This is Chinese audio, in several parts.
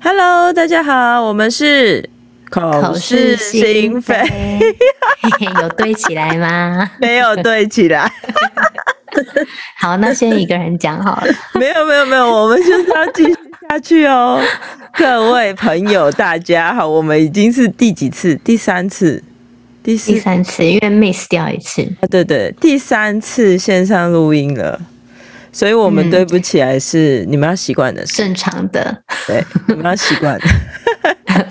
Hello，大家好，我们是口是心非，有对起来吗？没有对起来。好，那先一个人讲好了。没有，没有，没有，我们就是要继续下去哦。各位朋友，大家好，我们已经是第几次？第三次。第，第三次，因为 miss 掉一次。啊，对对，第三次线上录音了，所以我们对不起来是、嗯、你们要习惯的，正常的，对，你们要习惯的。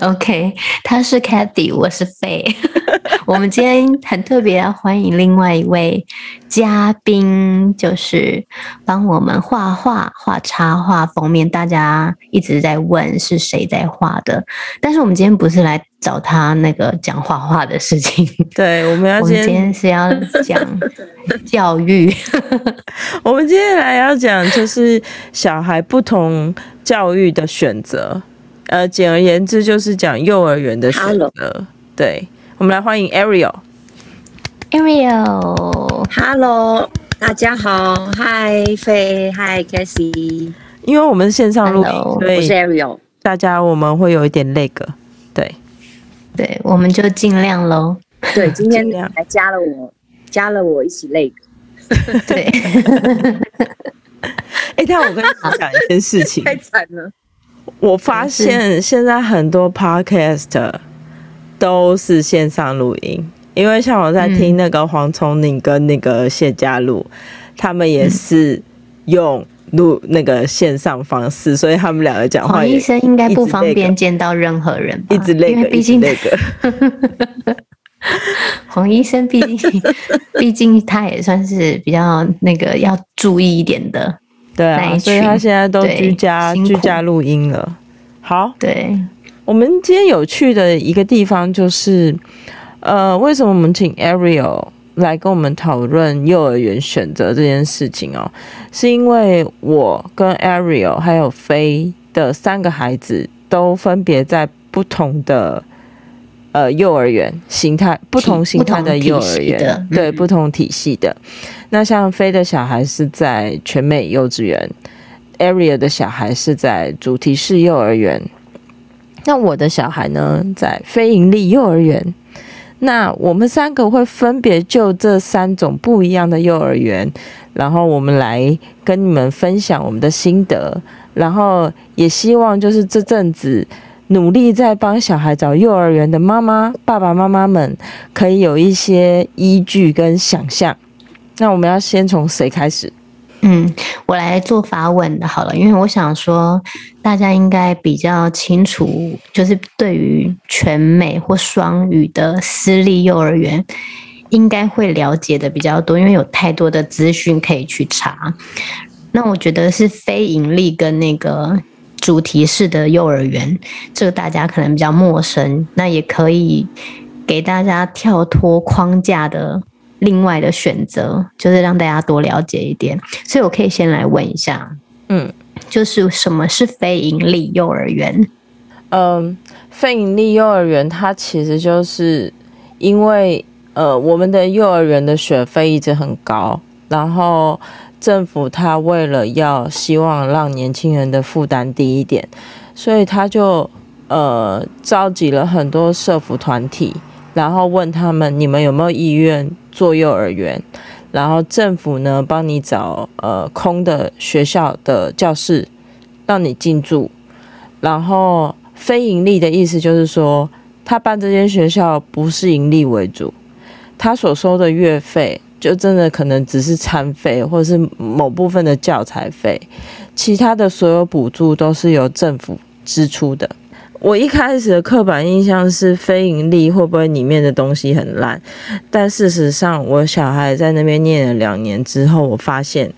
OK，他是 Cathy，我是 Faye。我们今天很特别，要欢迎另外一位嘉宾，就是帮我们画画、画插画封面。大家一直在问是谁在画的，但是我们今天不是来找他那个讲画画的事情。对，我们要今天，今天是要讲 教育。我们今天来要讲就是小孩不同教育的选择。呃，简而言之就是讲幼儿园的选择。Hello. 对，我们来欢迎 Ariel。Ariel，Hello，大家好，Hi，Faye，Hi，Cathy。因为我们线上录音，Hello, 所以我是 Ariel。大家我们会有一点那个，对，对，我们就尽量喽。对，今天还加了我，加了我一起累。对。哎、欸，但我跟你讲一件事情，太惨了。我发现现在很多 podcast 都是线上录音，因为像我在听那个黄崇宁跟那个谢家璐，他们也是用录那个线上方式，所以他们两个讲话。黄医生应该不方便见到任何人吧？一直那个，毕竟那 个。黄医生毕竟，毕竟他也算是比较那个要注意一点的。对啊，所以他现在都居家居家录音了。好，对，我们今天有趣的一个地方就是，呃，为什么我们请 Ariel 来跟我们讨论幼儿园选择这件事情哦？是因为我跟 Ariel 还有 Faye 的三个孩子都分别在不同的。呃，幼儿园形态不同形态的幼儿园，对，不同体系的。那像 Faye 的小孩是在全美幼稚园，Ariel 的小孩是在主题式幼儿园。那我的小孩呢，在非营利幼儿园。那我们三个会分别就这三种不一样的幼儿园，然后我们来跟你们分享我们的心得，然后也希望就是这阵子。努力在帮小孩找幼儿园的妈妈、爸爸妈妈们，可以有一些依据跟想象。那我们要先从谁开始？嗯，我来做法文的好了，因为我想说，大家应该比较清楚，就是对于全美或双语的私立幼儿园，应该会了解的比较多，因为有太多的资讯可以去查。那我觉得是非盈利跟那个。主题式的幼儿园，这个大家可能比较陌生，那也可以给大家跳脱框架的另外的选择，就是让大家多了解一点。所以我可以先来问一下，嗯，就是什么是非盈利幼儿园？嗯，非盈利幼儿园它其实就是因为呃，我们的幼儿园的学费一直很高，然后。政府他为了要希望让年轻人的负担低一点，所以他就呃召集了很多社福团体，然后问他们，你们有没有意愿做幼儿园，然后政府呢帮你找呃空的学校的教室让你进驻，然后非盈利的意思就是说，他办这间学校不是盈利为主，他所收的月费。就真的可能只是餐费，或者是某部分的教材费，其他的所有补助都是由政府支出的。我一开始的刻板印象是非营利会不会里面的东西很烂？但事实上，我小孩在那边念了两年之后，我发现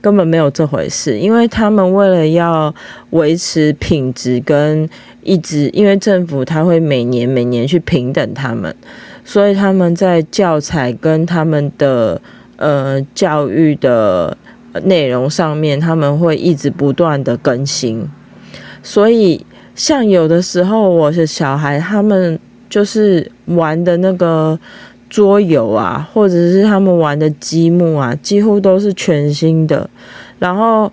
根本没有这回事，因为他们为了要维持品质跟一直，因为政府他会每年每年去平等他们。所以他们在教材跟他们的呃教育的内容上面，他们会一直不断的更新。所以像有的时候，我的小孩他们就是玩的那个桌游啊，或者是他们玩的积木啊，几乎都是全新的。然后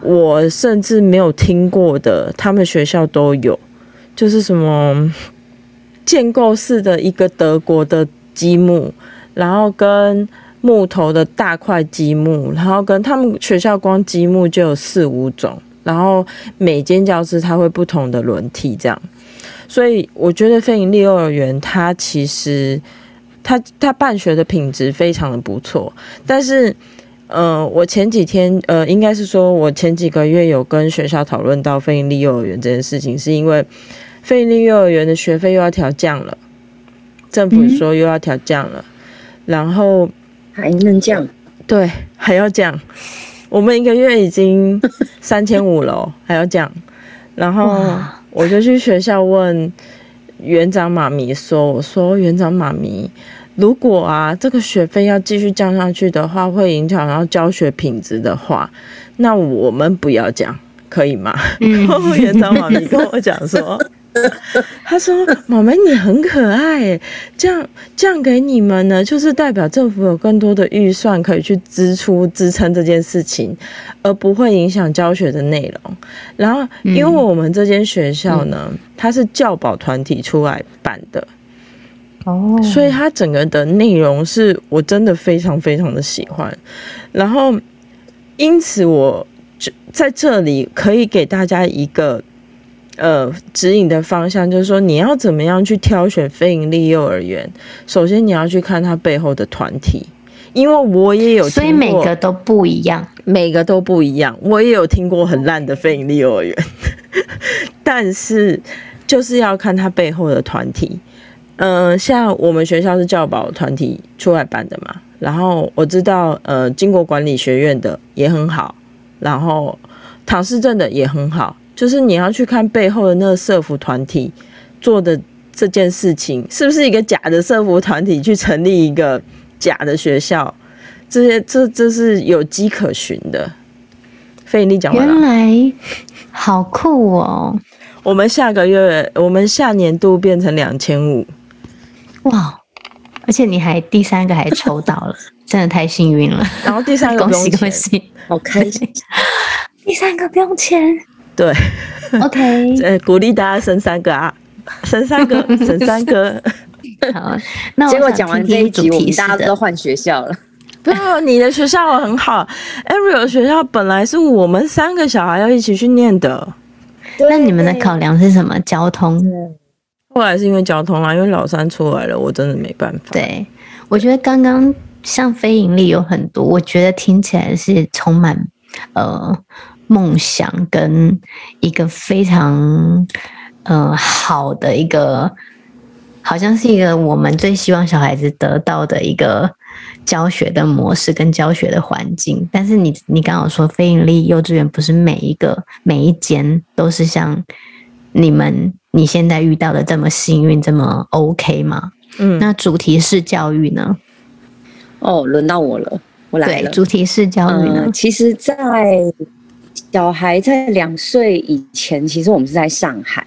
我甚至没有听过的，他们学校都有，就是什么建构式的一个德国的积木，然后跟木头的大块积木，然后跟他们学校光积木就有四五种。然后每间教室它会不同的轮替，这样，所以我觉得非盈利幼儿园它其实它它办学的品质非常的不错。但是，呃，我前几天呃，应该是说我前几个月有跟学校讨论到非盈利幼儿园这件事情，是因为非盈利幼儿园的学费又要调降了，政府说又要调降了，嗯、然后还能降？对，还要降。我们一个月已经 三千五了，还要讲，然后我就去学校问园长妈咪说：“我说园长妈咪，如果啊这个学费要继续降下去的话，会影响到教学品质的话，那我们不要讲，可以吗？”然后园长妈咪跟我讲说。他说：“妈妈，你很可爱，这样这样给你们呢，就是代表政府有更多的预算可以去支出支撑这件事情，而不会影响教学的内容。然后，因为我们这间学校呢，嗯、它是教保团体出来办的，哦，所以它整个的内容是我真的非常非常的喜欢。然后，因此我就在这里可以给大家一个。”呃，指引的方向就是说，你要怎么样去挑选非营利幼儿园？首先，你要去看它背后的团体，因为我也有所以每个都不一样，每个都不一样。我也有听过很烂的非营利幼儿园，但是就是要看它背后的团体。嗯、呃，像我们学校是教保团体出来办的嘛，然后我知道，呃，经国管理学院的也很好，然后唐氏镇的也很好。就是你要去看背后的那个社服团体做的这件事情，是不是一个假的社服团体去成立一个假的学校？这些这这是有迹可循的。非营利讲完了。原来好酷哦！我们下个月，我们下年度变成两千五。哇！而且你还第三个还抽到了，真的太幸运了。然后第三个 恭喜恭喜，好开心。第三个不用钱。对，OK，呃，鼓励大家生三个啊，生三个，生三个。好，那结果讲完这一集，我们大家都换学校了。不要，你的学校很好，Ariel 学校本来是我们三个小孩要一起去念的。那你们的考量是什么？交通？后来是因为交通啦，因为老三出来了，我真的没办法。对，我觉得刚刚像非营利有很多，我觉得听起来是充满呃。梦想跟一个非常呃好的一个，好像是一个我们最希望小孩子得到的一个教学的模式跟教学的环境。但是你你刚好说非盈利幼稚园不是每一个每一间都是像你们你现在遇到的这么幸运这么 OK 吗？嗯，那主题式教育呢？哦，轮到我了，我来了。对，主题式教育呢？呃，其实，在小孩在两岁以前，其实我们是在上海。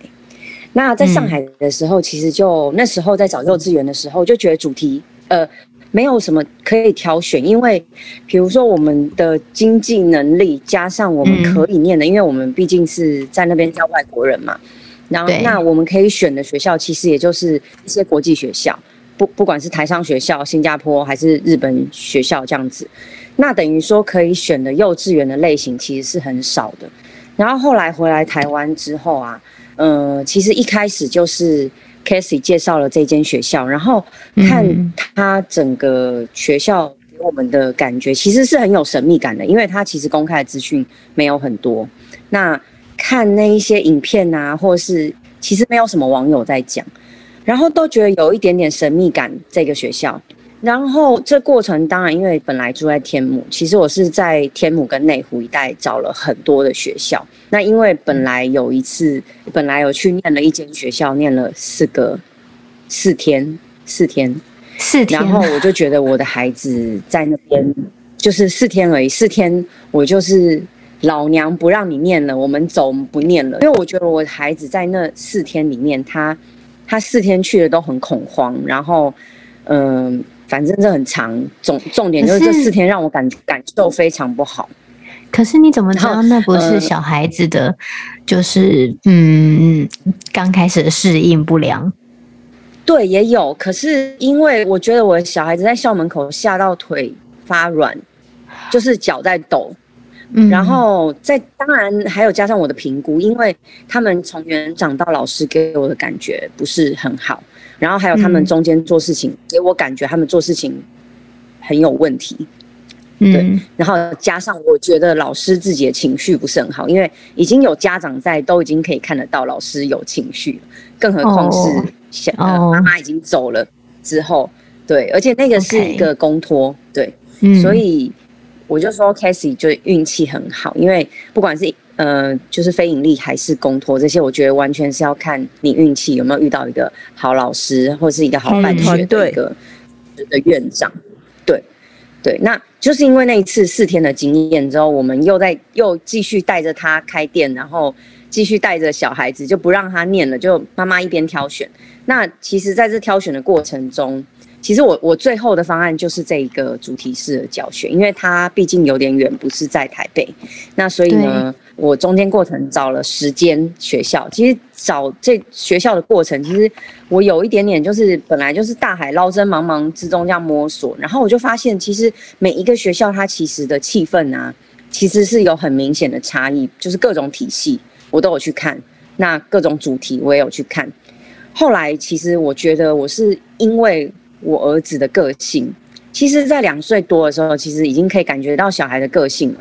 那在上海的时候，其实就那时候在找幼稚园的时候，就觉得主题呃没有什么可以挑选，因为比如说我们的经济能力加上我们可以念的，因为我们毕竟是在那边教外国人嘛。然后那我们可以选的学校，其实也就是一些国际学校，不不管是台商学校、新加坡还是日本学校这样子。那等于说可以选的幼稚园的类型其实是很少的，然后后来回来台湾之后啊，呃，其实一开始就是 Casey 介绍了这间学校，然后看他整个学校给我们的感觉其实是很有神秘感的，因为他其实公开的资讯没有很多，那看那一些影片啊，或是其实没有什么网友在讲，然后都觉得有一点点神秘感这个学校。然后这过程当然，因为本来住在天母，其实我是在天母跟内湖一带找了很多的学校。那因为本来有一次，本来有去念了一间学校，念了四个四天，四天，四天。然后我就觉得我的孩子在那边就是四天而已，四天我就是老娘不让你念了，我们走不念了。因为我觉得我的孩子在那四天里面，他他四天去的都很恐慌，然后。嗯，反正这很长，重重点就是这四天让我感感受非常不好。可是你怎么知道那不是小孩子的，呃、就是嗯，刚开始适应不良？对，也有。可是因为我觉得我的小孩子在校门口吓到腿发软，就是脚在抖。嗯，然后在当然还有加上我的评估，因为他们从园长到老师给我的感觉不是很好，然后还有他们中间做事情给我感觉他们做事情很有问题。对，嗯、然后加上我觉得老师自己的情绪不是很好，因为已经有家长在，都已经可以看得到老师有情绪，更何况是小、哦。呃、妈妈已经走了之后，对，而且那个是一个公托.对，嗯、所以我就说 Cassie 就运气很好，因为不管是呃就是非盈利还是公托这些，我觉得完全是要看你运气有没有遇到一个好老师或是一个好办学的一个的院长。对对，那就是因为那一次四天的经验之后，我们又在又继续带着他开店，然后继续带着小孩子，就不让他念了，就妈妈一边挑选。那其实，在这挑选的过程中，其实我我最后的方案就是这一个主题式的教学，因为它毕竟有点远，不是在台北，那所以呢。我中间过程找了十间学校，其实找这学校的过程，其实我有一点点就是本来就是大海捞针，茫茫之中这样摸索，然后我就发现，其实每一个学校它其实的气氛啊，其实是有很明显的差异，就是各种体系我都有去看，那各种主题我也有去看。后来其实我觉得我是因为我儿子的个性，其实在两岁多的时候，其实已经可以感觉到小孩的个性了。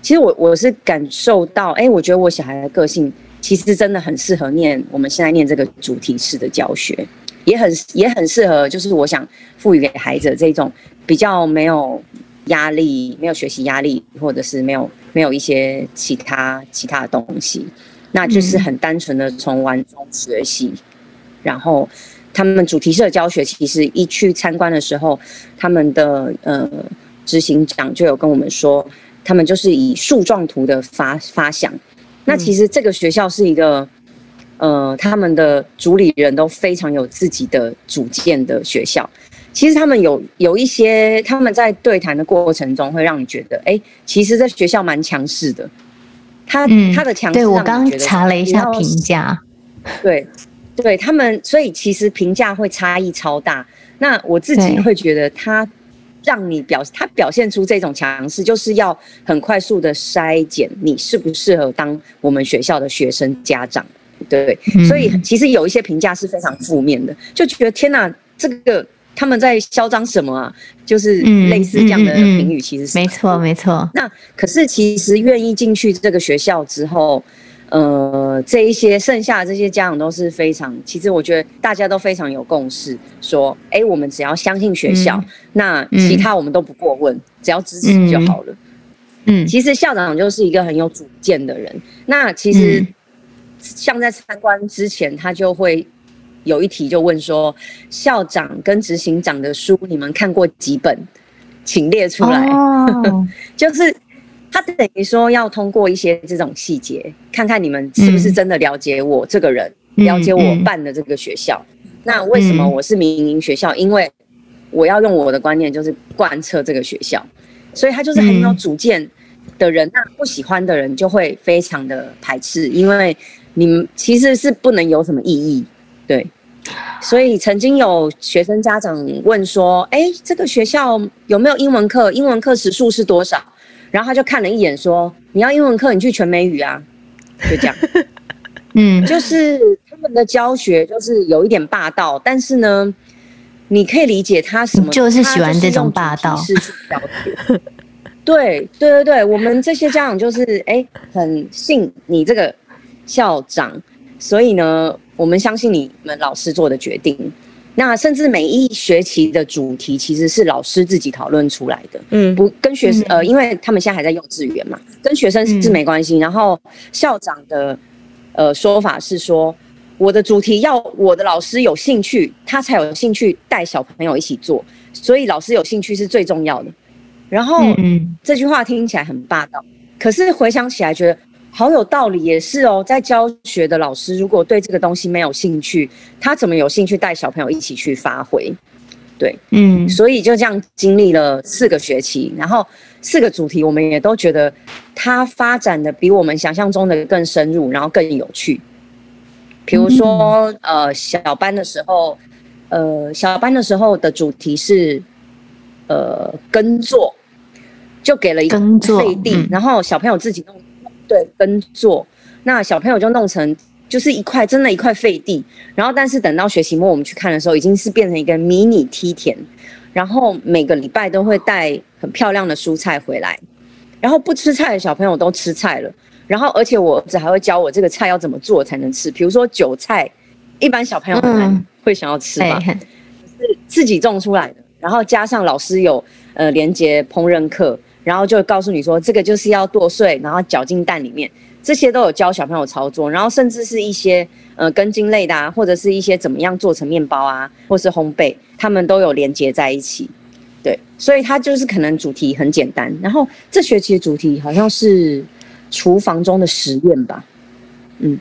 其实我我是感受到，哎，我觉得我小孩的个性其实真的很适合念我们现在念这个主题式的教学，也很也很适合，就是我想赋予给孩子这种比较没有压力、没有学习压力，或者是没有没有一些其他其他的东西，那就是很单纯的从玩中学习。然后他们主题式的教学，其实一去参观的时候，他们的呃执行长就有跟我们说。他们就是以树状图的发发想，那其实这个学校是一个，呃，他们的主理人都非常有自己的主见的学校。其实他们有有一些，他们在对谈的过程中会让你觉得，哎，其实这学校蛮强势的。他他的强势，对，我刚查了一下评价，对，对他们，所以其实评价会差异超大。那我自己会觉得他。让你表他表现出这种强势，就是要很快速的筛检你适不适合当我们学校的学生家长，对，嗯、所以其实有一些评价是非常负面的，就觉得天哪，这个他们在嚣张什么啊？就是类似这样的评语，其实是、嗯嗯嗯、没错没错。那可是其实愿意进去这个学校之后。呃，这一些剩下的这些家长都是非常，其实我觉得大家都非常有共识，说，哎，我们只要相信学校，嗯、那其他我们都不过问，嗯、只要支持就好了。嗯，其实校长就是一个很有主见的人。那其实像在参观之前，他就会有一题就问说，校长跟执行长的书你们看过几本，请列出来。哦、就是。他等于说要通过一些这种细节，看看你们是不是真的了解我这个人，嗯、了解我办的这个学校。嗯、那为什么我是民营学校？嗯、因为我要用我的观念，就是贯彻这个学校。所以他就是很有主见的人，那、嗯、不喜欢的人就会非常的排斥，因为你们其实是不能有什么异议。对，所以曾经有学生家长问说：“哎，这个学校有没有英文课？英文课时数是多少？”然后他就看了一眼，说：“你要英文课，你去全美语啊。”就这样，嗯，就是他们的教学就是有一点霸道，但是呢，你可以理解他什么，就是喜欢这种霸道。对对对对，我们这些家长就是哎，很信你这个校长，所以呢，我们相信你们老师做的决定。那甚至每一学期的主题其实是老师自己讨论出来的，嗯，不跟学生，呃，因为他们现在还在幼稚园嘛，跟学生是没关系。然后校长的呃说法是说，我的主题要我的老师有兴趣，他才有兴趣带小朋友一起做，所以老师有兴趣是最重要的。然后这句话听起来很霸道，可是回想起来觉得。好有道理，也是哦。在教学的老师，如果对这个东西没有兴趣，他怎么有兴趣带小朋友一起去发挥？对，嗯，所以就这样经历了四个学期，然后四个主题我们也都觉得它发展的比我们想象中的更深入，然后更有趣。比如说，嗯、呃，小班的时候，呃，小班的时候的主题是呃耕作，就给了一个废地，嗯、然后小朋友自己弄，对，耕作，那小朋友就弄成。就是一块真的，一块废地。然后，但是等到学期末我们去看的时候，已经是变成一个迷你梯田。然后每个礼拜都会带很漂亮的蔬菜回来。然后不吃菜的小朋友都吃菜了。然后，而且我儿子还会教我这个菜要怎么做才能吃。比如说韭菜，一般小朋友很会想要吃嘛，是自己种出来的。然后加上老师有呃连接烹饪课，然后就告诉你说这个就是要剁碎，然后搅进蛋里面。这些都有教小朋友操作，然后甚至是一些呃根茎类的啊，或者是一些怎么样做成面包啊，或是烘焙，他们都有连接在一起。对，所以它就是可能主题很简单。然后这学期的主题好像是厨房中的实验吧，嗯，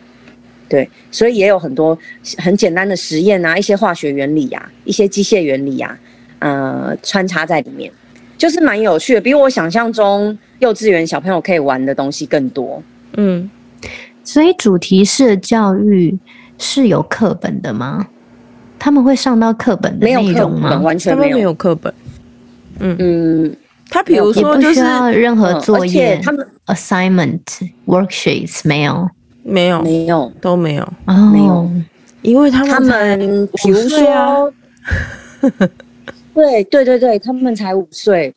对，所以也有很多很简单的实验啊，一些化学原理呀、啊，一些机械原理呀、啊，呃，穿插在里面，就是蛮有趣的，比我想象中幼稚园小朋友可以玩的东西更多。嗯，所以主题式的教育是有课本的吗？他们会上到课本的内容吗？完全没有，没有课本。嗯。嗯，他比如说就是任何作业，他们 assignment worksheets 没有，没有，没有，都没有，没有，因为他们他们比如说，对对对对，他们才五岁。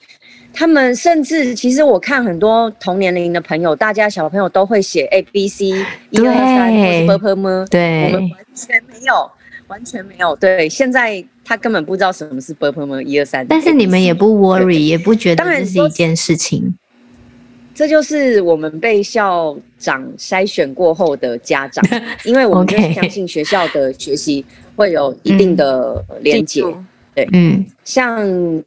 他们甚至其实我看很多同年龄的朋友，大家小朋友都会写 A B C 一二三，或是 b p m。对，我们完全没有，完全没有。对，现在他根本不知道什么是 b p m 一二三。但是你们也不 worry，也不觉得这是一件事情。这就是我们被校长筛选过后的家长，因为我们就相信学校的学习会有一定的连结。对，嗯，像。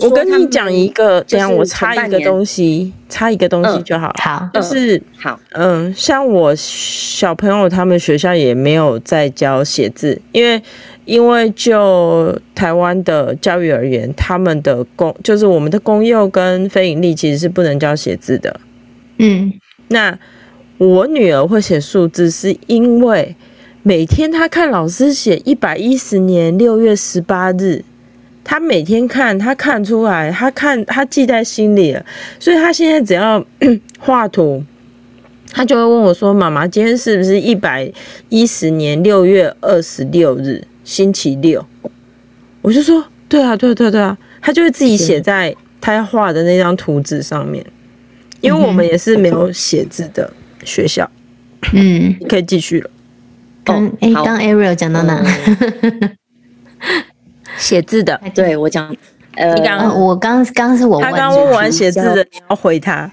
我跟你讲一个，这样我插一个东西，插一个东西就好。好，就是好，嗯，像我小朋友他们学校也没有在教写字，因为因为就台湾的教育而言，他们的公就是我们的公幼跟非盈利其实是不能教写字的。嗯，那我女儿会写数字，是因为每天他看老师写一百一十年六月十八日。他每天看，他看出来，他看他记在心里了，所以他现在只要 画图，他就会问我说：“妈妈，今天是不是一百一十年六月二十六日，星期六？”我就说：“对啊，对啊，对啊，对啊。”他就会自己写在他要画的那张图纸上面，因为我们也是没有写字的学校。嗯，可以继续了。刚哎，刚 Ariel 讲到哪？写字的，对我讲，呃，你刚我刚刚是我问，他刚问完写字的，你要回他。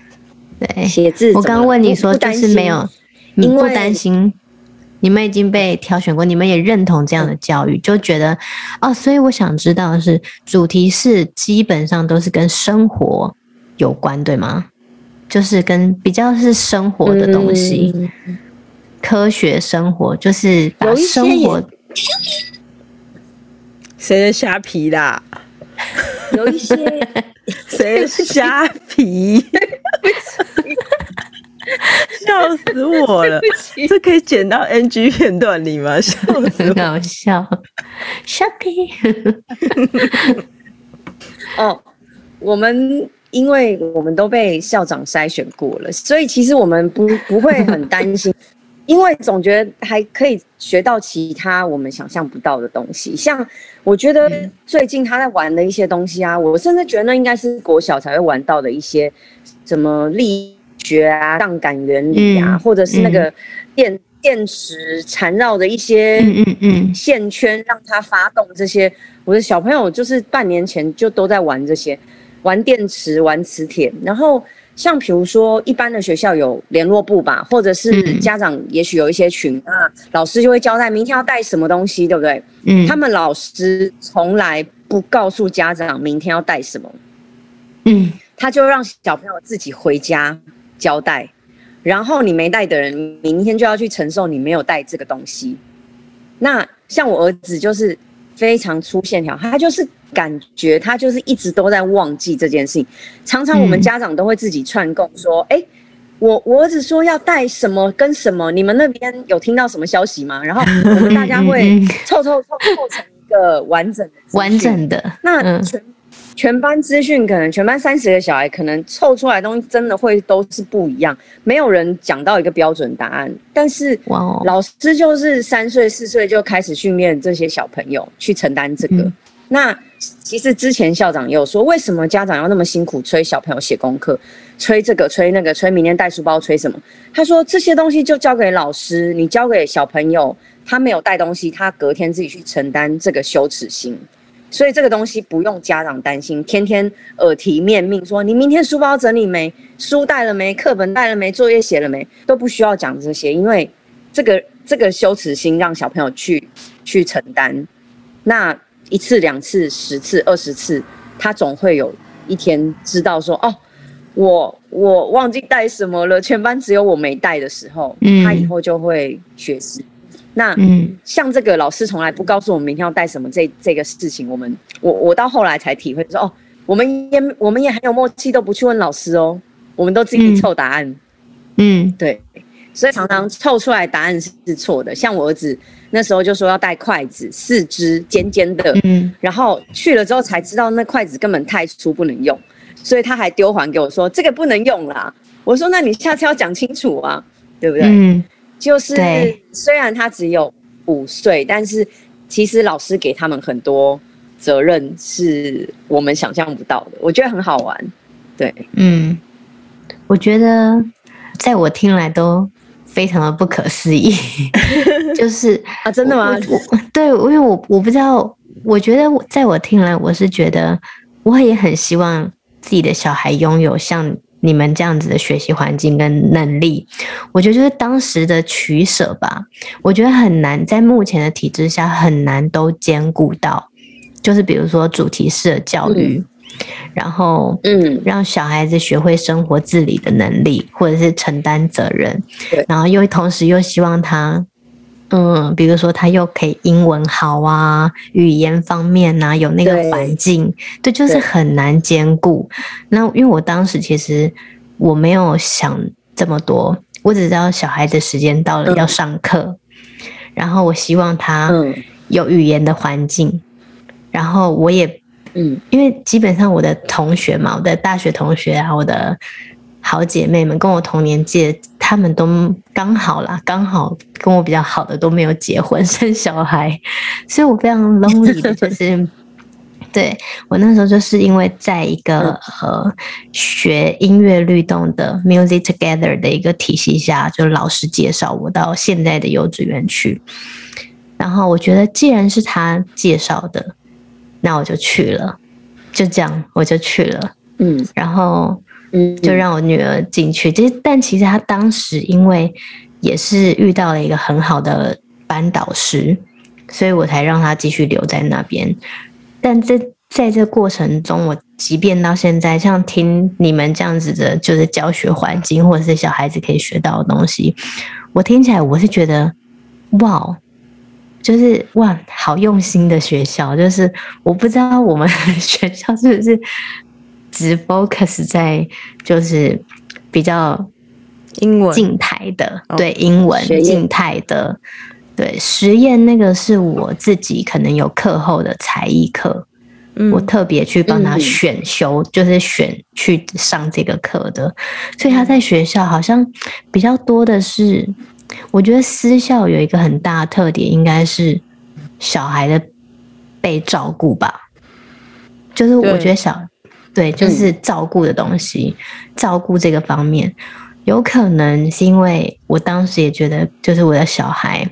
对，写字，我刚问你说就是没有，你不担心，你们已经被挑选过，你们也认同这样的教育，就觉得哦，所以我想知道的是主题是基本上都是跟生活有关，对吗？就是跟比较是生活的东西，科学生活，就是把生活。谁的虾皮啦？有一些 谁的虾皮？笑死我了！这可以剪到 NG 片段里吗？笑死我，搞笑。虾皮。哦，我们因为我们都被校长筛选过了，所以其实我们不不会很担心。因为总觉得还可以学到其他我们想象不到的东西，像我觉得最近他在玩的一些东西啊，我甚至觉得那应该是国小才会玩到的一些什么力学啊、杠杆原理啊，或者是那个电电池缠绕的一些线圈让它发动这些。我的小朋友就是半年前就都在玩这些，玩电池、玩磁铁，然后。像比如说，一般的学校有联络部吧，或者是家长也许有一些群啊，老师就会交代明天要带什么东西，对不对？嗯，他们老师从来不告诉家长明天要带什么，嗯，他就让小朋友自己回家交代，然后你没带的人，明天就要去承受你没有带这个东西。那像我儿子就是非常粗线条，他就是感觉他就是一直都在忘记这件事情。常常我们家长都会自己串供说：“哎、嗯，我我儿子说要带什么跟什么，你们那边有听到什么消息吗？”然后我们大家会凑凑凑凑成一个完整的完整的那全。全班资讯可能全班三十个小孩，可能凑出来的东西真的会都是不一样，没有人讲到一个标准答案。但是，老师就是三岁四岁就开始训练这些小朋友去承担这个。嗯、那其实之前校长也有说，为什么家长要那么辛苦催小朋友写功课，催这个催那个，催明天带书包，催什么？他说这些东西就交给老师，你交给小朋友，他没有带东西，他隔天自己去承担这个羞耻心。所以这个东西不用家长担心，天天耳提面命说，你明天书包整理没？书带了没？课本带了没？作业写了没？都不需要讲这些，因为这个这个羞耻心让小朋友去去承担。那一次两次十次二十次，他总会有一天知道说哦，我我忘记带什么了，全班只有我没带的时候，他以后就会学习。那嗯，像这个老师从来不告诉我们明天要带什么这这个事情，我们我我到后来才体会说哦，我们也我们也很有默契，都不去问老师哦，我们都自己凑答案。嗯，嗯对，所以常常凑出来答案是错的。像我儿子那时候就说要带筷子，四支尖尖的，嗯，然后去了之后才知道那筷子根本太粗不能用，所以他还丢还给我说这个不能用啦。我说那你下次要讲清楚啊，对不对？嗯。就是虽然他只有五岁，但是其实老师给他们很多责任是我们想象不到的，我觉得很好玩。对，嗯，我觉得在我听来都非常的不可思议，就是啊，真的吗？我对，因为我我不知道，我觉得在我听来，我是觉得我也很希望自己的小孩拥有像。你们这样子的学习环境跟能力，我觉得就是当时的取舍吧。我觉得很难，在目前的体制下很难都兼顾到。就是比如说主题式的教育，嗯、然后嗯，让小孩子学会生活自理的能力，或者是承担责任，对然后又同时又希望他。嗯，比如说他又可以英文好啊，语言方面呐、啊、有那个环境，对，对，就是很难兼顾。那因为我当时其实我没有想这么多，我只知道小孩的时间到了要上课，嗯、然后我希望他有语言的环境，嗯、然后我也嗯，因为基本上我的同学嘛，我的大学同学啊，我的。好姐妹们跟我同年纪，她们都刚好啦，刚好跟我比较好的都没有结婚 生小孩，所以我非常 lonely 的，就是 对我那时候就是因为在一个呃学音乐律动的 Music Together 的一个体系下，就老师介绍我到现在的幼稚园去，然后我觉得既然是他介绍的，那我就去了，就这样我就去了，嗯，然后。就让我女儿进去。其实，但其实她当时因为也是遇到了一个很好的班导师，所以我才让她继续留在那边。但这在这过程中，我即便到现在，像听你们这样子的，就是教学环境或者是小孩子可以学到的东西，我听起来我是觉得，哇，就是哇，好用心的学校。就是我不知道我们学校是不是。只 focus 在就是比较英文。静态的，对英文静态的，对实验那个是我自己可能有课后的才艺课，我特别去帮他选修，就是选去上这个课的，所以他在学校好像比较多的是，我觉得私校有一个很大的特点，应该是小孩的被照顾吧，就是我觉得小。对，就是照顾的东西，嗯、照顾这个方面，有可能是因为我当时也觉得，就是我的小孩，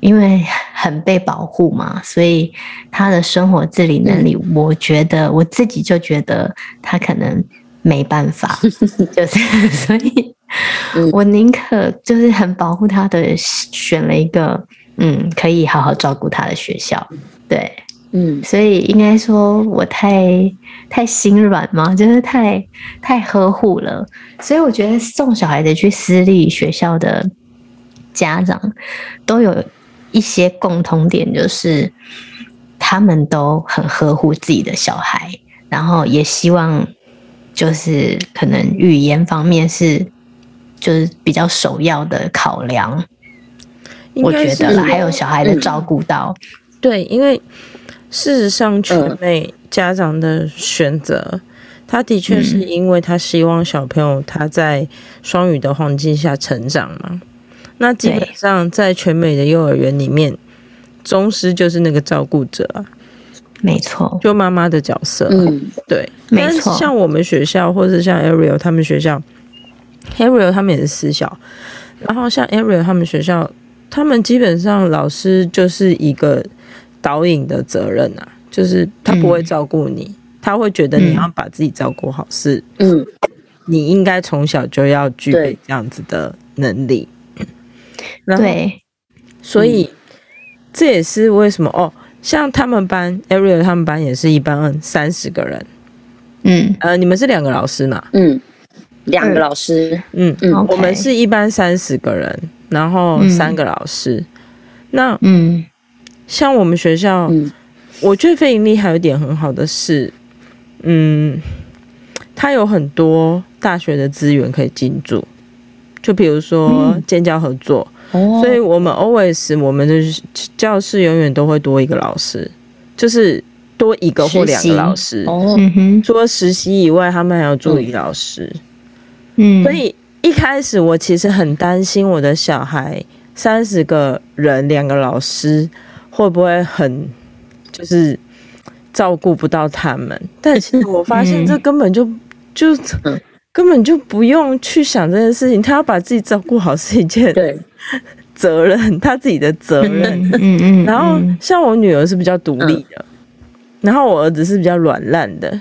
因为很被保护嘛，所以他的生活自理能力，嗯、我觉得我自己就觉得他可能没办法，就是所以，我宁可就是很保护他的，选了一个嗯可以好好照顾他的学校，对。嗯，所以应该说我太太心软嘛，就是太太呵护了。所以我觉得送小孩子去私立学校的家长都有一些共同点，就是他们都很呵护自己的小孩，然后也希望就是可能语言方面是就是比较首要的考量。我觉得啦，还有小孩的照顾到，对，因为事实上全美家长的选择，嗯、他的确是因为他希望小朋友他在双语的环境下成长嘛。那基本上在全美的幼儿园里面，宗师就是那个照顾者啊，没错，就妈妈的角色，嗯，对，没错。像我们学校，或是像 Ariel 他们学校，Ariel 他们也是私校，然后像 Ariel 他们学校。他们基本上老师就是一个导引的责任啊，就是他不会照顾你，嗯、他会觉得你要把自己照顾好，是嗯，你应该从小就要具备这样子的能力。对，所以这也是为什么哦，像他们班 Ariel 他们班也是一班三十个人，嗯。呃，你们是两个老师嘛？嗯，两个老师，嗯。嗯，我们是一班三十个人。然后三个老师，嗯、那嗯，像我们学校，嗯、我觉得非盈利还有一点很好的是，嗯，它有很多大学的资源可以进驻，就比如说建教合作，嗯、所以我们 always 我们的教室永远都会多一个老师，就是多一个或两个老师，哦，除了实习以外，他们还有助理老师，嗯，所以。一开始我其实很担心我的小孩三十个人两个老师会不会很就是照顾不到他们，但其实我发现这根本就就根本就不用去想这件事情，他要把自己照顾好是一件责任，他自己的责任。嗯嗯。然后像我女儿是比较独立的，然后我儿子是比较软烂的。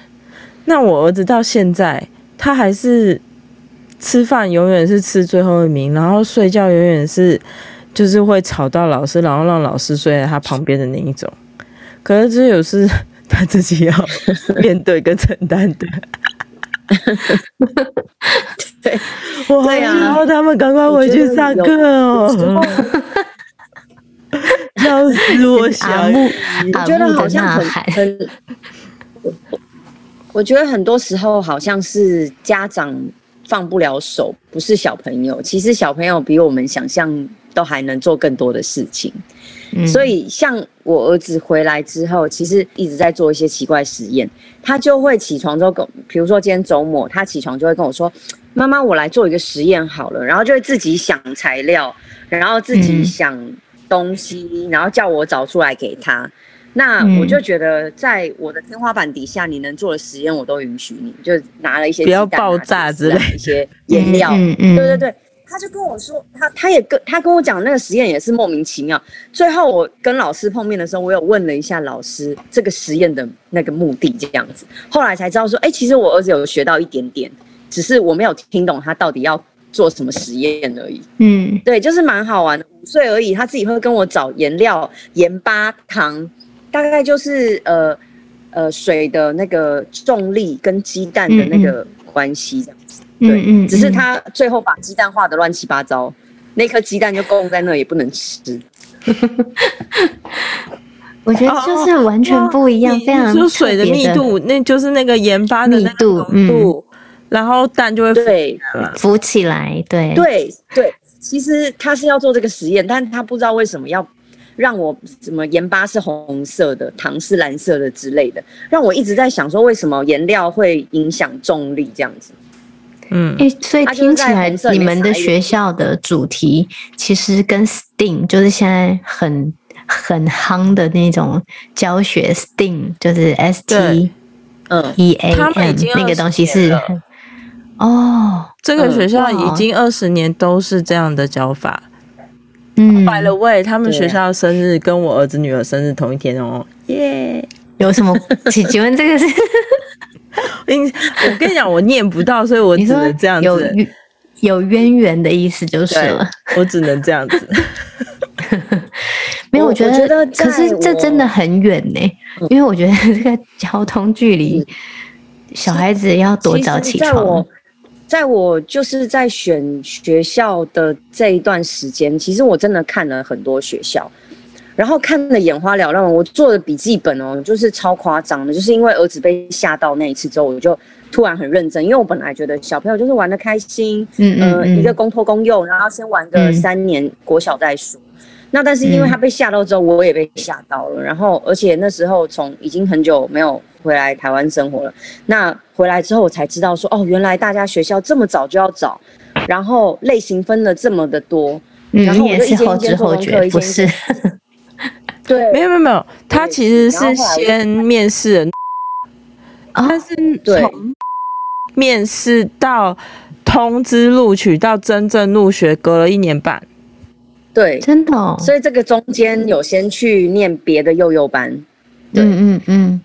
那我儿子到现在他还是。吃饭永远是吃最后一名，然后睡觉永远是就是会吵到老师，然后让老师睡在他旁边的那一种。可是这有是 他自己要面对跟承担的。对，我好想要他们赶快回去上课哦！笑死我小姨，我觉得好像很很，我觉得很多时候好像是家长。放不了手，不是小朋友。其实小朋友比我们想象都还能做更多的事情。嗯、所以像我儿子回来之后，其实一直在做一些奇怪实验。他就会起床之后跟，比如说今天周末，他起床就会跟我说：“妈妈，我来做一个实验好了。”然后就会自己想材料，然后自己想东西，嗯、然后叫我找出来给他。那我就觉得，在我的天花板底下，你能做的实验我都允许你，就拿了一些不要爆炸之类的一些颜料，嗯嗯、对对对，他就跟我说，他他也跟他跟我讲那个实验也是莫名其妙。最后我跟老师碰面的时候，我有问了一下老师这个实验的那个目的这样子，后来才知道说，哎、欸，其实我儿子有学到一点点，只是我没有听懂他到底要做什么实验而已。嗯，对，就是蛮好玩的，五岁而已，他自己会跟我找颜料、盐巴、糖。大概就是呃呃水的那个重力跟鸡蛋的那个关系这样对，嗯嗯、只是他最后把鸡蛋画的乱七八糟，那颗鸡蛋就供在那也不能吃。我觉得就是完全不一样，非常就水的密度，那就是那个盐巴的密度，嗯，然后蛋就会对浮起来，对对对。其实他是要做这个实验，但他不知道为什么要。让我什么盐巴是红色的，糖是蓝色的之类的，让我一直在想说，为什么颜料会影响重力这样子？嗯，哎、欸，所以听起来你们的学校的主题其实跟 STEAM 就是现在很很夯的那种教学 STEAM，就是 S T 嗯 E A M 那个东西是哦，这个学校已经二十年都是这样的教法。嗯，By the way，他们学校生日跟我儿子女儿生日同一天哦，耶！有什么？请请问这个是？我跟你讲，我念不到，所以我只能这样子。有有渊源的意思就是了。我只能这样子。没有，我觉得，可是这真的很远呢，因为我觉得这个交通距离，小孩子要多早起床。在我就是在选学校的这一段时间，其实我真的看了很多学校，然后看的眼花缭乱。我做的笔记本哦，就是超夸张的，就是因为儿子被吓到那一次之后，我就突然很认真，因为我本来觉得小朋友就是玩的开心，嗯，嗯，嗯呃，一个公托公用，然后先玩个三年国小再说。嗯那但是因为他被吓到之后，我也被吓到了。然后而且那时候从已经很久没有回来台湾生活了。那回来之后我才知道说，哦，原来大家学校这么早就要找，然后类型分了这么的多。然后我就一间一间做功课，一间一间。对，没有没有没有，他其实是先面试，他是从面试到通知录取到真正入学隔了一年半。对，真的哦，所以这个中间有先去念别的幼幼班，对，嗯嗯嗯，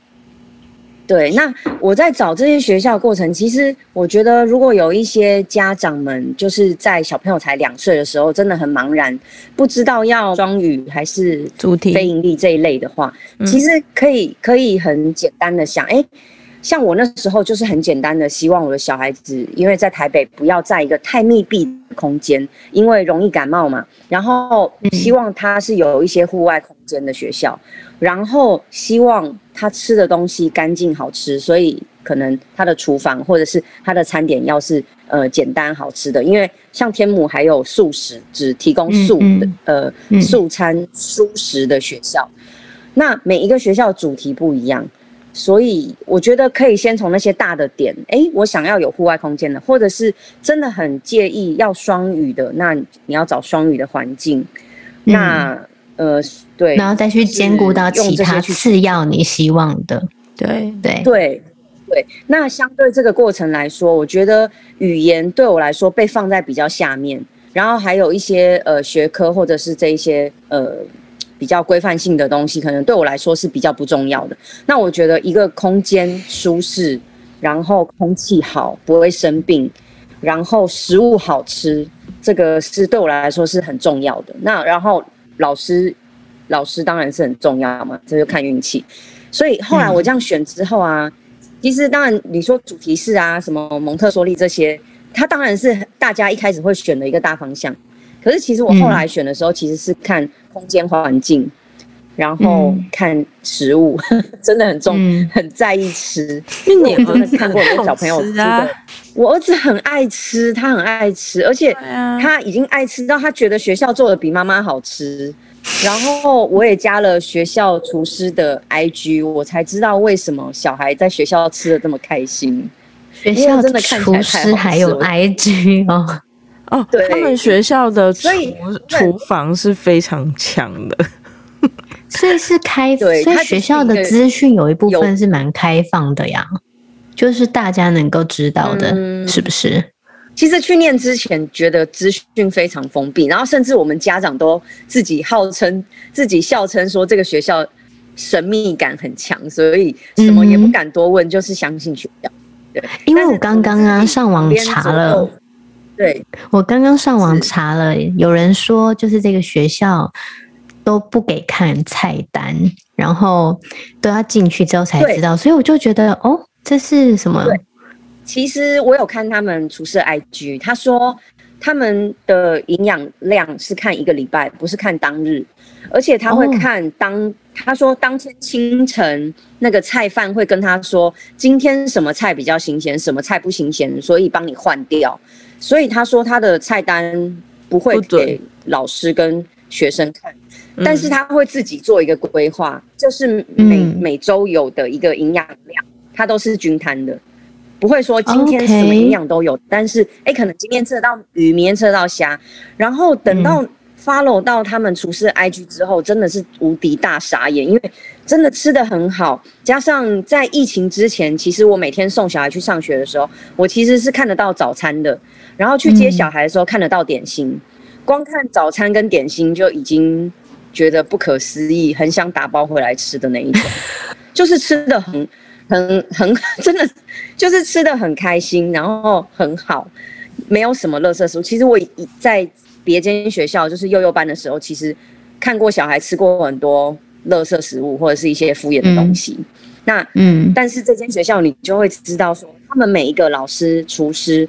对。那我在找这些学校的过程，其实我觉得，如果有一些家长们就是在小朋友才两岁的时候，真的很茫然，不知道要双语还是主题非盈利这一类的话，其实可以可以很简单的想，哎。像我那时候就是很简单的，希望我的小孩子，因为在台北不要在一个太密闭的空间，因为容易感冒嘛。然后希望他是有一些户外空间的学校，然后希望他吃的东西干净好吃，所以可能他的厨房或者是他的餐点要是呃简单好吃的，因为像天母还有素食，只提供素的呃素餐蔬食的学校，那每一个学校主题不一样。所以我觉得可以先从那些大的点，哎、欸，我想要有户外空间的，或者是真的很介意要双语的，那你要找双语的环境。嗯、那呃，对，然后再去兼顾到其他次要你希望的，对对对对。那相对这个过程来说，我觉得语言对我来说被放在比较下面，然后还有一些呃学科或者是这一些呃。比较规范性的东西，可能对我来说是比较不重要的。那我觉得一个空间舒适，然后空气好，不会生病，然后食物好吃，这个是对我来说是很重要的。那然后老师，老师当然是很重要嘛，这就看运气。所以后来我这样选之后啊，其实当然你说主题式啊，什么蒙特梭利这些，它当然是大家一开始会选的一个大方向。可是其实我后来选的时候，其实是看空间环境，嗯、然后看食物，嗯、真的很重，嗯、很在意吃。因为我真的看过有小朋友吃的，啊、我儿子很爱吃，他很爱吃，而且他已经爱吃到他觉得学校做的比妈妈好吃。然后我也加了学校厨师的 IG，我才知道为什么小孩在学校吃的这么开心。学校真的看起来厨师还有 IG 哦。哦，对，他们学校的厨厨房是非常强的，所以是开，对，所以学校的资讯有一部分是蛮开放的呀，就是大家能够知道的，嗯、是不是？其实去念之前觉得资讯非常封闭，然后甚至我们家长都自己号称自己笑称说这个学校神秘感很强，所以什么也不敢多问，嗯、就是相信学校。对，因为我刚刚啊上网查了。对，我刚刚上网查了，有人说就是这个学校都不给看菜单，然后都要进去之后才知道，所以我就觉得哦，这是什么？对，其实我有看他们厨师 IG，他说他们的营养量是看一个礼拜，不是看当日，而且他会看当，哦、他说当天清晨那个菜贩会跟他说今天什么菜比较新鲜，什么菜不新鲜，所以帮你换掉。所以他说他的菜单不会给老师跟学生看，但是他会自己做一个规划，就是每每周有的一个营养量，他都是均摊的，不会说今天什么营养都有，但是哎，可能今天吃得到鱼，明天吃得到虾，然后等到。Follow 到他们厨师 IG 之后，真的是无敌大傻眼，因为真的吃的很好，加上在疫情之前，其实我每天送小孩去上学的时候，我其实是看得到早餐的，然后去接小孩的时候看得到点心，嗯、光看早餐跟点心就已经觉得不可思议，很想打包回来吃的那一种，就是吃的很很很 真的就是吃的很开心，然后很好，没有什么垃圾食物。其实我在。别间学校就是幼幼班的时候，其实看过小孩吃过很多垃圾食物或者是一些敷衍的东西。嗯、那嗯，但是这间学校你就会知道说，他们每一个老师、厨师，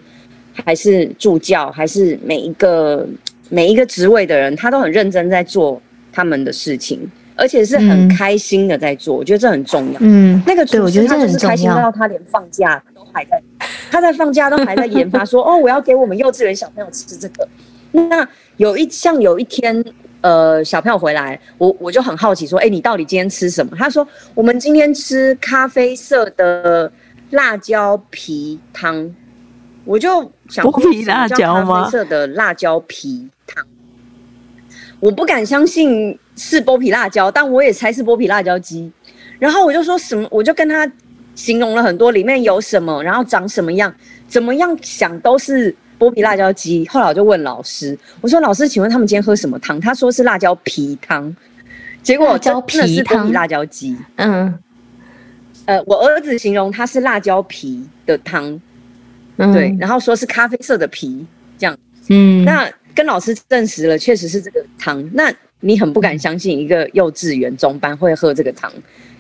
还是助教，还是每一个每一个职位的人，他都很认真在做他们的事情，而且是很开心的在做，嗯、我觉得这很重要。嗯，那个厨师他就是开心到他连放假都还在，他在放假都还在研发说，说 哦，我要给我们幼稚园小朋友吃这个。那有一像有一天，呃，小朋友回来，我我就很好奇说，哎，你到底今天吃什么？他说我们今天吃咖啡色的辣椒皮汤。我就想剥皮辣椒吗？咖啡色的辣椒皮汤，我不敢相信是剥皮辣椒，但我也猜是剥皮辣椒鸡。然后我就说什么，我就跟他形容了很多里面有什么，然后长什么样，怎么样想都是剥皮辣椒鸡。后来我就问老师，我说老师，请问他们今天喝什么汤？他说是辣椒皮汤。结果真的是剥皮辣椒鸡。嗯，呃，我儿子形容它是辣椒皮的汤。嗯、对，然后说是咖啡色的皮这样，嗯，那跟老师证实了，确实是这个汤。那你很不敢相信一个幼稚园中班会喝这个汤，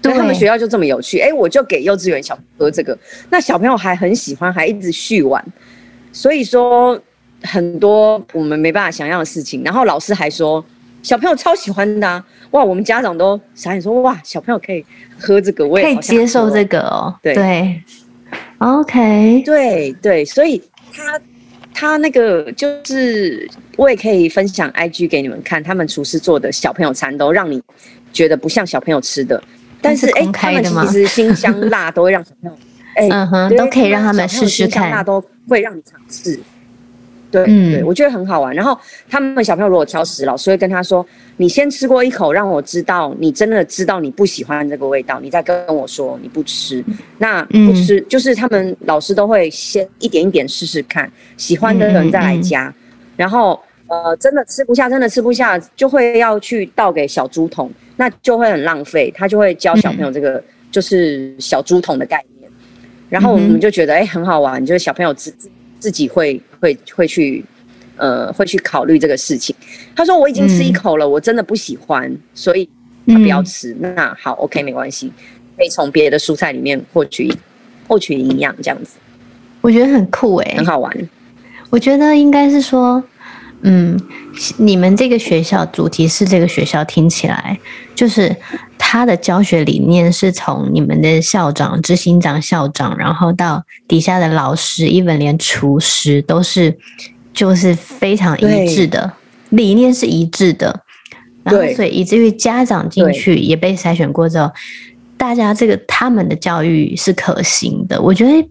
对，他们学校就这么有趣。哎，我就给幼稚园小朋友喝这个，那小朋友还很喜欢，还一直续碗。所以说很多我们没办法想象的事情。然后老师还说小朋友超喜欢的，啊，哇，我们家长都傻眼说哇，小朋友可以喝这个，我也可以接受这个哦，对。对。OK，对对，所以他他那个就是我也可以分享 IG 给你们看，他们厨师做的小朋友餐都让你觉得不像小朋友吃的，但是哎，他们其实辛香辣都会让小朋友哎，嗯哼，都可以让他们试试看，辣都会让你尝试。对，嗯，对，我觉得很好玩。然后他们小朋友如果挑食，老师会跟他说：“你先吃过一口，让我知道你真的知道你不喜欢这个味道，你再跟我说你不吃。那不吃，嗯，就是他们老师都会先一点一点试试看，喜欢的人再来加。然后呃，真的吃不下，真的吃不下，就会要去倒给小猪桶，那就会很浪费。他就会教小朋友这个就是小猪桶的概念。然后我们就觉得哎，很好玩，就是小朋友自自自己会。会会去，呃，会去考虑这个事情。他说：“我已经吃一口了，嗯、我真的不喜欢，所以他不要吃。嗯”那好，OK，没关系，可以从别的蔬菜里面获取获取营养，这样子。我觉得很酷诶，很好玩。我觉得应该是说，嗯，你们这个学校主题是这个学校，听起来就是。他的教学理念是从你们的校长、执行长、校长，然后到底下的老师，even 连厨师都是，就是非常一致的理念是一致的。然后，所以以至于家长进去也被筛选过之后，大家这个他们的教育是可行的。我觉得，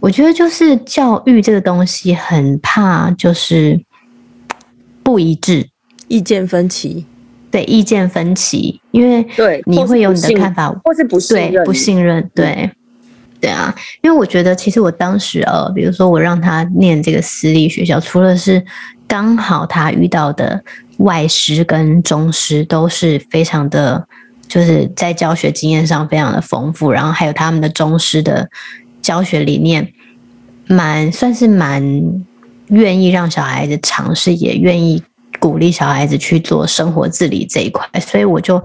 我觉得就是教育这个东西很怕就是不一致，意见分歧。对，意见分歧，因为对你会有你的看法，或是不信任，不信任，对，对啊，因为我觉得其实我当时呃，比如说我让他念这个私立学校，除了是刚好他遇到的外师跟中师都是非常的，就是在教学经验上非常的丰富，然后还有他们的中师的教学理念，蛮算是蛮愿意让小孩子尝试，也愿意。鼓励小孩子去做生活自理这一块，所以我就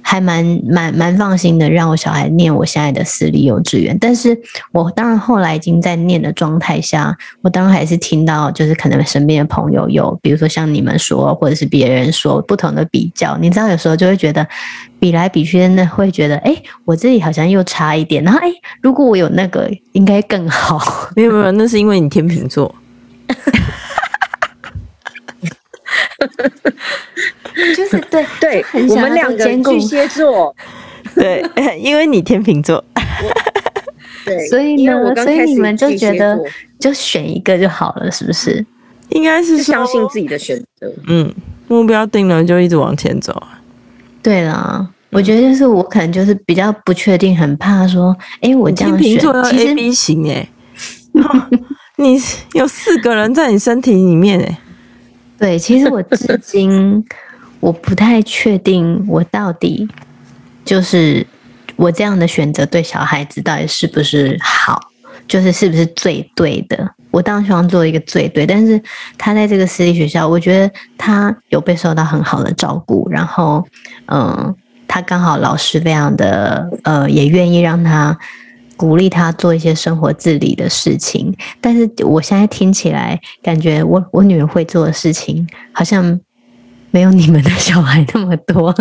还蛮蛮蛮放心的，让我小孩念我现在的私立幼稚园。但是我当然后来已经在念的状态下，我当然还是听到，就是可能身边的朋友有，比如说像你们说，或者是别人说不同的比较，你知道有时候就会觉得比来比去，那会觉得，哎，我这里好像又差一点，然后哎，如果我有那个，应该更好。没有没有，那是因为你天秤座。就是对对，我们两个巨蟹座，对，因为你天秤座，对，所以呢，所以你们就觉得就选一个就好了，是不是？应该是相信自己的选择，嗯，目标定了就一直往前走。对啦，我觉得就是我可能就是比较不确定，很怕说，哎，我这样选，A B 型哎，你有四个人在你身体里面哎。对，其实我至今我不太确定，我到底就是我这样的选择对小孩子到底是不是好，就是是不是最对的。我当然希望做一个最对，但是他在这个私立学校，我觉得他有被受到很好的照顾，然后嗯，他刚好老师非常的呃，也愿意让他。鼓励他做一些生活自理的事情，但是我现在听起来，感觉我我女儿会做的事情，好像没有你们的小孩那么多。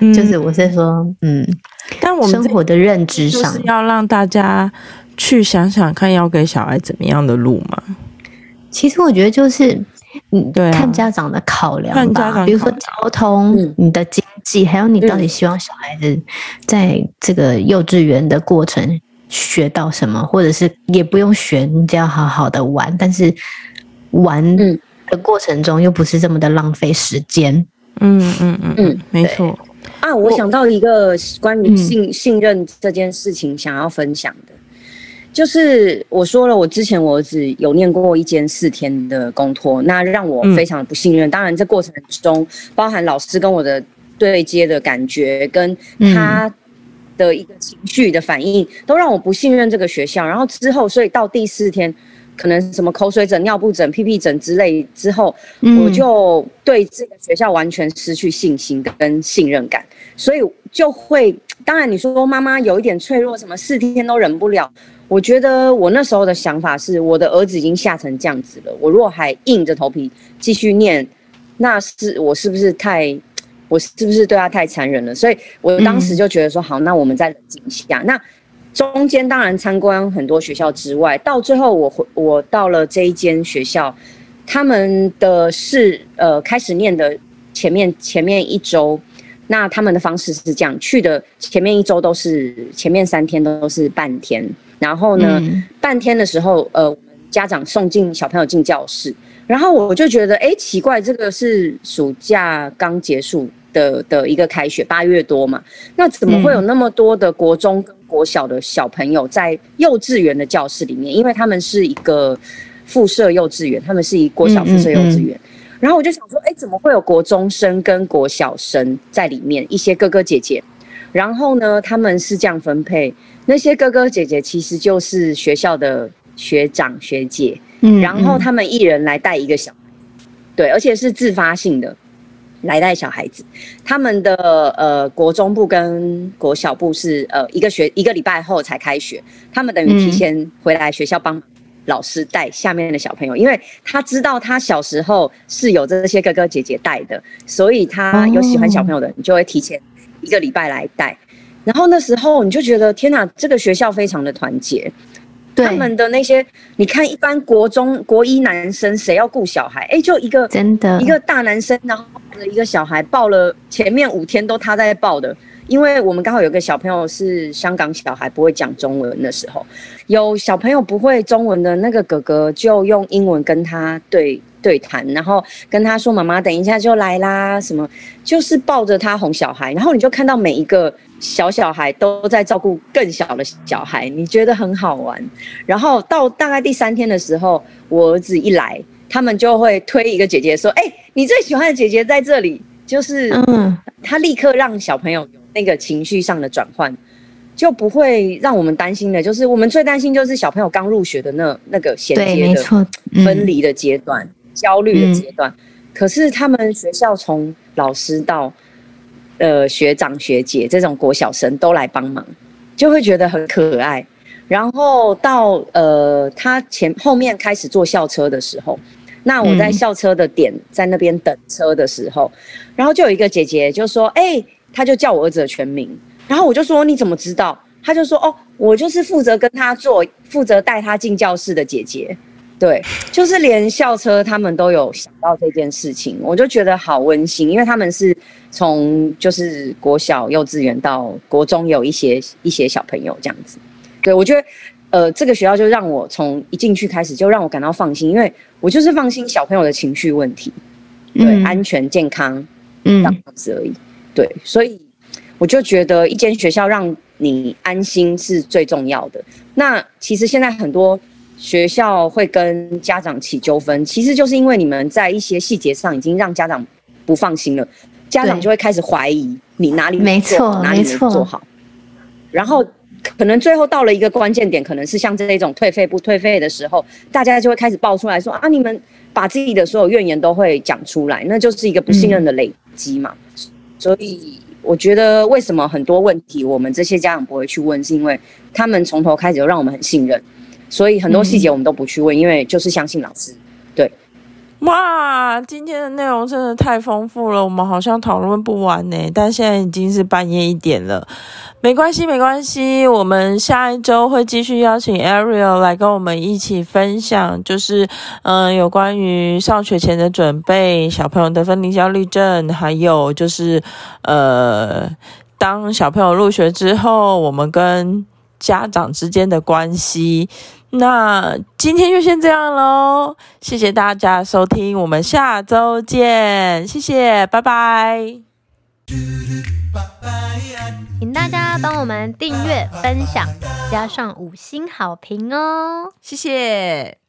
嗯、就是我是说，嗯，但我们生活的认知上是要让大家去想想看，要给小孩怎么样的路嘛。其实我觉得就是，嗯，对、啊，看家长的考量吧。看家长，比如说交通、嗯、你的经济，还有你到底希望小孩子在这个幼稚园的过程学到什么，或者是也不用学，你只要好好的玩，但是玩的过程中又不是这么的浪费时间。嗯嗯嗯嗯，没错。啊，我想到一个关于信信任这件事情想要分享的，就是我说了，我之前我儿子有念过一间四天的公托，那让我非常的不信任。当然，这过程中包含老师跟我的对接的感觉，跟他的一个情绪的反应，都让我不信任这个学校。然后之后，所以到第四天。可能什么口水疹、尿布疹、屁屁疹之类之后，我就对这个学校完全失去信心跟信任感，所以就会，当然你说妈妈有一点脆弱，什么四天都忍不了。我觉得我那时候的想法是，我的儿子已经吓成这样子了，我如果还硬着头皮继续念，那是我是不是太，我是不是对他太残忍了？所以我当时就觉得说，好，那我们再冷静一下。那中间当然参观很多学校之外，到最后我回我到了这一间学校，他们的是呃开始念的前面前面一周，那他们的方式是这样，去的前面一周都是前面三天都是半天，然后呢、嗯、半天的时候呃我们家长送进小朋友进教室，然后我就觉得哎奇怪，这个是暑假刚结束的的一个开学八月多嘛，那怎么会有那么多的国中跟国小的小朋友在幼稚园的教室里面，因为他们是一个附设幼稚园，他们是一国小附设幼稚园。嗯。嗯嗯，然后我就想说，哎、欸，怎么会有国中生跟国小生在里面？一些哥哥姐姐，然后呢，他们是这样分配，那些哥哥姐姐其实就是学校的学长学姐，嗯嗯，然后他们一人来带一个小孩，对，而且是自发性的。来带小孩子，他们的呃国中部跟国小部是呃一个学一个礼拜后才开学，他们等于提前回来学校帮老师带下面的小朋友，因为他知道他小时候是有这些哥哥姐姐带的，所以他有喜欢小朋友的你就会提前一个礼拜来带，然后那时候你就觉得天哪，这个学校非常的团结。他们的那些，你看，一般国中国一男生谁要顾小孩？哎、欸，就一个真的一个大男生，然后一个小孩，抱了前面五天都他在抱的。因为我们刚好有个小朋友是香港小孩，不会讲中文的时候，有小朋友不会中文的那个哥哥就用英文跟他对对谈，然后跟他说：“妈妈等一下就来啦。”什么就是抱着他哄小孩，然后你就看到每一个。小小孩都在照顾更小的小孩，你觉得很好玩。然后到大概第三天的时候，我儿子一来，他们就会推一个姐姐说：“哎、欸，你最喜欢的姐姐在这里。”就是，嗯，他立刻让小朋友有那个情绪上的转换，就不会让我们担心的。就是我们最担心就是小朋友刚入学的那那个衔接的分离的阶段、嗯、焦虑的阶段。可是他们学校从老师到呃，学长学姐这种国小生都来帮忙，就会觉得很可爱。然后到呃，他前后面开始坐校车的时候，那我在校车的点在那边等车的时候，嗯、然后就有一个姐姐就说：“哎、欸，他就叫我儿子的全名。”然后我就说：“你怎么知道？”他就说：“哦，我就是负责跟他坐，负责带他进教室的姐姐。”对，就是连校车他们都有想到这件事情，我就觉得好温馨，因为他们是从就是国小、幼稚园到国中有一些一些小朋友这样子。对，我觉得呃这个学校就让我从一进去开始就让我感到放心，因为我就是放心小朋友的情绪问题，对，嗯、安全健康，嗯，这样子而已。对，所以我就觉得一间学校让你安心是最重要的。那其实现在很多。学校会跟家长起纠纷，其实就是因为你们在一些细节上已经让家长不放心了，家长就会开始怀疑你哪里没做，哪里没做好，然后可能最后到了一个关键点，可能是像这种退费不退费的时候，大家就会开始爆出来说啊，你们把自己的所有怨言都会讲出来，那就是一个不信任的累积嘛。嗯、所以我觉得为什么很多问题我们这些家长不会去问，是因为他们从头开始就让我们很信任。所以很多细节我们都不去问，嗯、因为就是相信老师。对，哇，今天的内容真的太丰富了，我们好像讨论不完呢。但现在已经是半夜一点了，没关系，没关系，我们下一周会继续邀请 Ariel 来跟我们一起分享，就是嗯、呃，有关于上学前的准备，小朋友的分离焦虑症，还有就是呃，当小朋友入学之后，我们跟家长之间的关系。那今天就先这样喽，谢谢大家收听，我们下周见，谢谢，拜拜。请大家帮我们订阅、分享，加上五星好评哦，谢谢。